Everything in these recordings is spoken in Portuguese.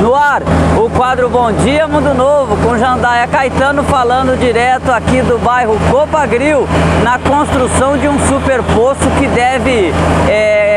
No ar, o quadro Bom Dia Mundo Novo, com Jandaia Caetano falando direto aqui do bairro Copagril, na construção de um super poço que deve é,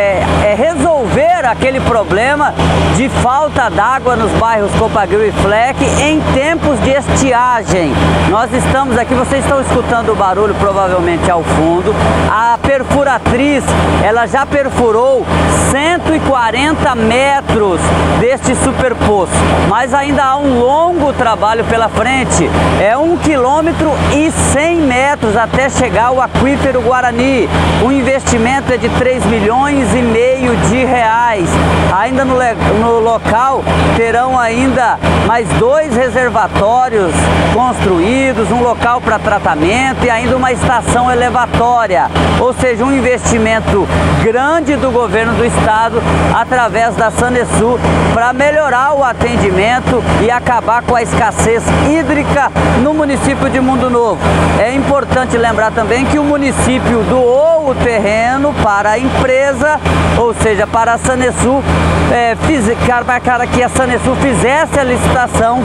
resolver aquele problema de falta d'água nos bairros Copagril e Fleck em tempos de estiagem. Nós estamos aqui, vocês estão escutando o barulho provavelmente ao fundo. A perfuratriz, ela já perfurou 140 metros deste super poço, mas ainda há um longo trabalho pela frente. É um quilômetro e 100 metros até chegar ao aquífero Guarani. O investimento é de 3 milhões e meio de reais. Ainda no, no local terão ainda mais dois reservatórios construídos, um local para tratamento e ainda uma estação elevatória, ou seja, um investimento grande do governo do estado através da Sanesul para melhorar o atendimento e acabar com a escassez hídrica no município de Mundo Novo. É importante lembrar também que o município doou o terreno para a empresa, ou seja, para a Sanesul, é, para que a Sanesul fizesse a licitação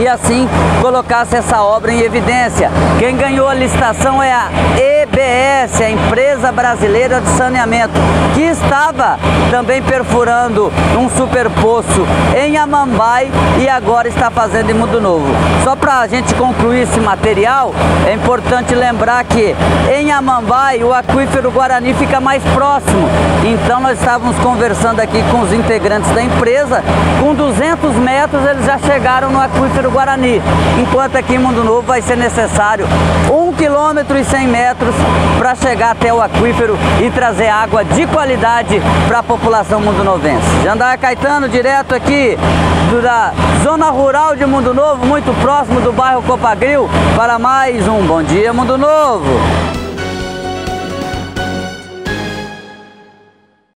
e assim colocasse essa obra em evidência. Quem ganhou a licitação é a EBS, a Empresa Brasileira de Saneamento, que estava também perfurando um super poço em Amambai e agora está fazendo em Mundo Novo. Só para a gente concluir esse material, é importante lembrar que em Amambai o aquífero Guarani fica mais próximo. Então nós estávamos conversando aqui com os integrantes da empresa, com 200 metros eles já chegaram no aquífero Guarani, enquanto aqui em Mundo Novo vai ser necessário 1 km e 100 metros para chegar até o aquífero e trazer água de qualidade para a população mundonovense. Jandaia Caetano, direto aqui da zona rural de Mundo Novo, muito próximo do bairro Copagril, para mais um Bom Dia Mundo Novo.